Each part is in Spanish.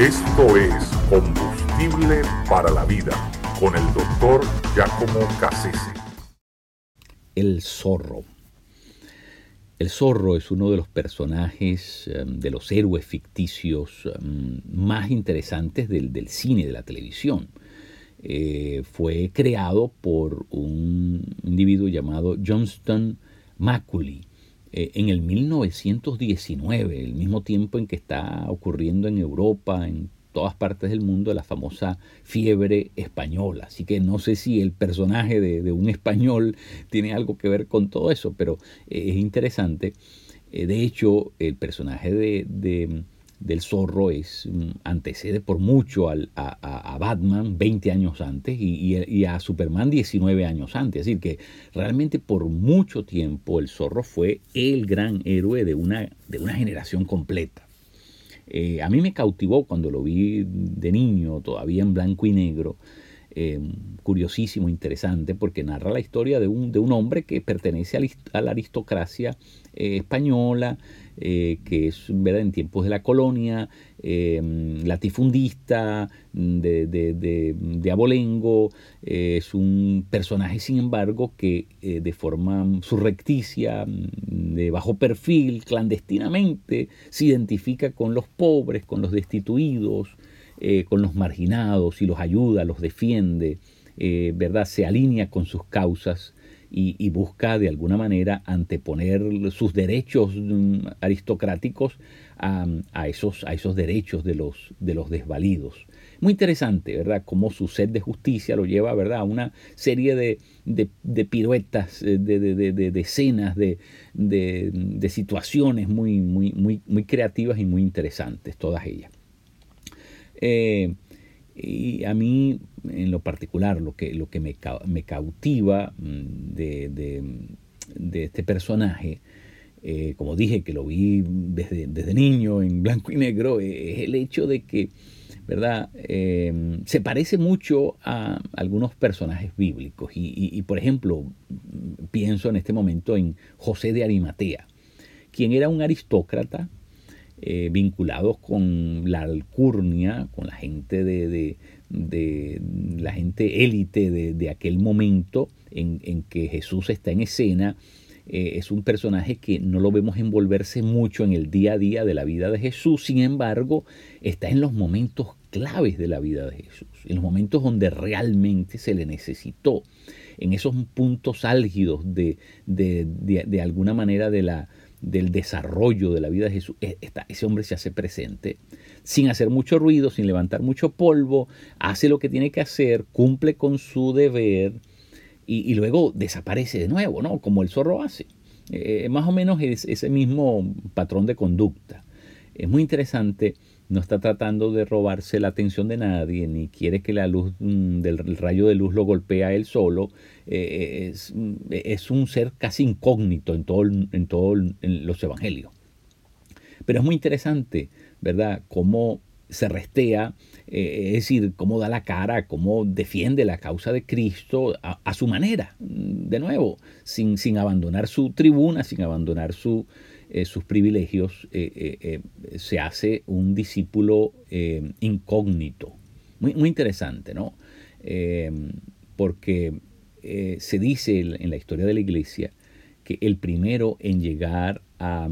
Esto es Combustible para la Vida con el doctor Giacomo Cassese. El zorro. El zorro es uno de los personajes, em, de los héroes ficticios em, más interesantes del, del cine, de la televisión. Eh, fue creado por un individuo llamado Johnston Macaulay eh, en el 1919, el mismo tiempo en que está ocurriendo en Europa, en todas partes del mundo, la famosa fiebre española. Así que no sé si el personaje de, un español tiene algo que ver con todo eso, pero eh, es interesante. de hecho, el personaje de del zorro es mm, antecede por mucho al, a, Batman 20 años antes y, a Superman 19 años antes. Es decir, que realmente por mucho tiempo el zorro fue el gran héroe de una, de una generación completa. Eh, a mí me cautivó cuando lo vi de niño, todavía en blanco y negro. Eh, curiosísimo, interesante, porque narra la historia de un, de un hombre que pertenece a la aristocracia eh, española, eh, que es ¿verdad? en tiempos de la colonia, latifundista, de, de, abolengo, es un personaje, sin embargo, que de forma surrecticia, de bajo perfil, clandestinamente, se identifica con los pobres, con los destituidos, eh, con los marginados y los ayuda, los defiende, eh, ¿verdad? Se alinea con sus causas y, busca de alguna manera anteponer sus derechos mm, aristocráticos a, esos, derechos de los, de los desvalidos. Muy interesante, ¿verdad? Cómo su sed de justicia lo lleva, ¿verdad? A una serie de, piruetas, eh, de, de escenas, de, situaciones muy creativas y muy interesantes, todas ellas. Eh, y a mí, en lo particular, lo que, lo que me, me cautiva mm, de, este personaje, eh, como dije que lo vi desde, desde, niño en blanco y negro, eh, es el hecho de que, ¿verdad? se parece mucho a algunos personajes bíblicos. Y, por ejemplo, pienso en este momento en José de Arimatea, quien era un aristócrata, eh, vinculados con la alcurnia, con la gente de, la gente élite de, aquel momento en, que Jesús está en escena. Eh, es un personaje que no lo vemos envolverse mucho en el día a día de la vida de Jesús, sin embargo, está en los momentos claves de la vida de Jesús, en los momentos donde realmente se le necesitó, en esos puntos álgidos de, de alguna manera de la, del desarrollo de la vida de Jesús, e, ese hombre se hace presente sin hacer mucho ruido, sin levantar mucho polvo, hace lo que tiene que hacer, cumple con su deber y, luego desaparece de nuevo, ¿no? Como el zorro hace. Eh, más o menos es ese mismo patrón de conducta. Es muy interesante no está tratando de robarse la atención de nadie, ni quiere que la luz mm, del rayo de luz lo golpee a él solo. Eh, mm, es, un ser casi incógnito en todos en todo los evangelios. Pero es muy interesante, ¿verdad? Cómo se restea, eh, es decir, cómo da la cara, cómo defiende la causa de Cristo a, su manera, de nuevo, sin, sin abandonar su tribuna, sin abandonar su, eh, sus privilegios, eh, eh, se hace un discípulo incógnito. Muy, muy, interesante, ¿no? porque se dice en la historia de la iglesia que el primero en llegar a,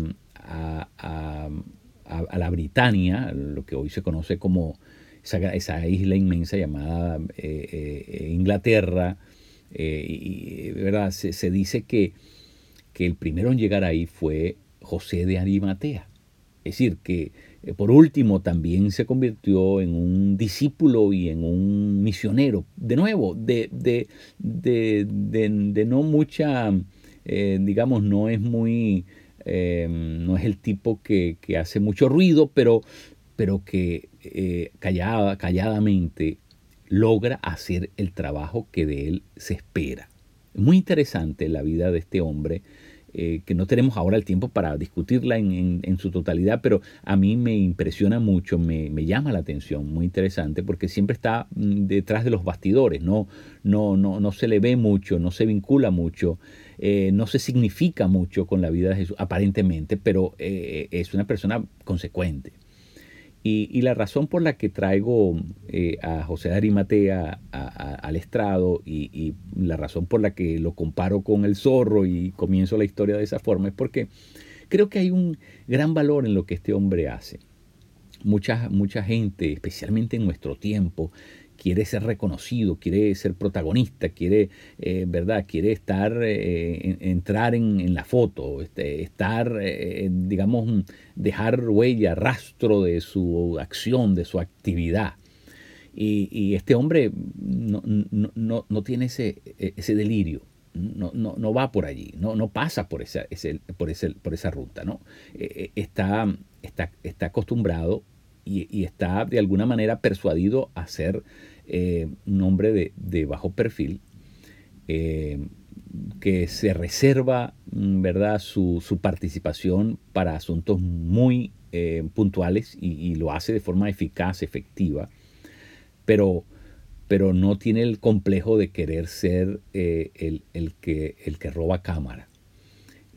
la Britania, lo que hoy se conoce como esa, isla inmensa llamada Inglaterra, y, ¿verdad? Se, dice que, que el primero en llegar ahí fue José de Arimatea. Es decir, que eh, por último también se convirtió en un discípulo y en un misionero. De nuevo, de, de, no mucha, eh, digamos, no es muy, em, no es el tipo que, hace mucho ruido, pero, pero que eh, callada, calladamente logra hacer el trabajo que de él se espera. Muy interesante la vida de este hombre eh, que no tenemos ahora el tiempo para discutirla en, su totalidad, pero a mí me impresiona mucho, me, llama la atención, muy interesante, porque siempre está mm, detrás de los bastidores, no, no, no, no se le ve mucho, no se vincula mucho, eh, no se significa mucho con la vida de Jesús, aparentemente, pero eh, es una persona consecuente. Y, la razón por la que traigo eh, a José Arimatea al estrado y, la razón por la que lo comparo con el zorro y comienzo la historia de esa forma es porque creo que hay un gran valor en lo que este hombre hace. Mucha, mucha gente, especialmente en nuestro tiempo, quiere ser reconocido, quiere ser protagonista, quiere, eh, ¿verdad? Quiere estar, eh, entrar en, la foto, este, estar, eh, digamos, dejar huella, rastro de su acción, de su actividad. Y, este hombre no, tiene ese, ese delirio. No, no, va por allí, no, no pasa por esa, por, ese, por esa ruta. ¿no? está, está, está acostumbrado y, está de alguna manera persuadido a ser eh, un hombre de, bajo perfil eh, que se reserva mm, ¿verdad? Su, participación para asuntos muy eh, puntuales y, lo hace de forma eficaz, efectiva, pero, pero no tiene el complejo de querer ser el, que, el que roba cámara.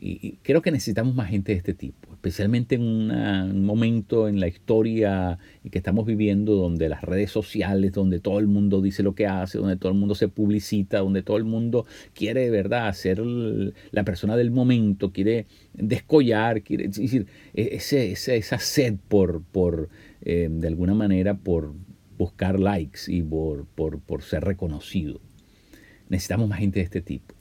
Y creo que necesitamos más gente de este tipo especialmente en un momento en la historia que estamos viviendo donde las redes sociales, donde todo el mundo dice lo que hace, donde todo el mundo se publicita, donde todo el mundo quiere de verdad ser la persona del momento, quiere descollar, quiere decir, e, ese, esa sed por, por eh, de alguna manera, por buscar likes y por, por, por ser reconocido. Necesitamos más gente de este tipo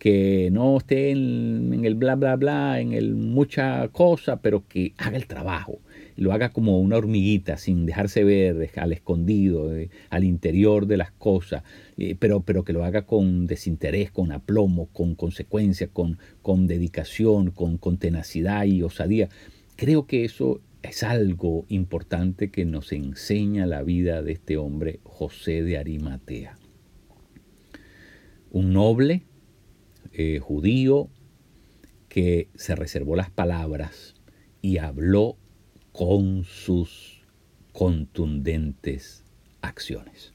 que no esté en, el bla, bla, bla, en el mucha cosa, pero que haga el trabajo, lo haga como una hormiguita, sin dejarse ver, al escondido, eh, al interior de las cosas, eh, pero, pero que lo haga con desinterés, con aplomo, con consecuencia, con, con dedicación, con, con tenacidad y osadía. Creo que eso es algo importante que nos enseña la vida de este hombre, José de Arimatea. Un noble, eh, judío que se reservó las palabras y habló con sus contundentes acciones.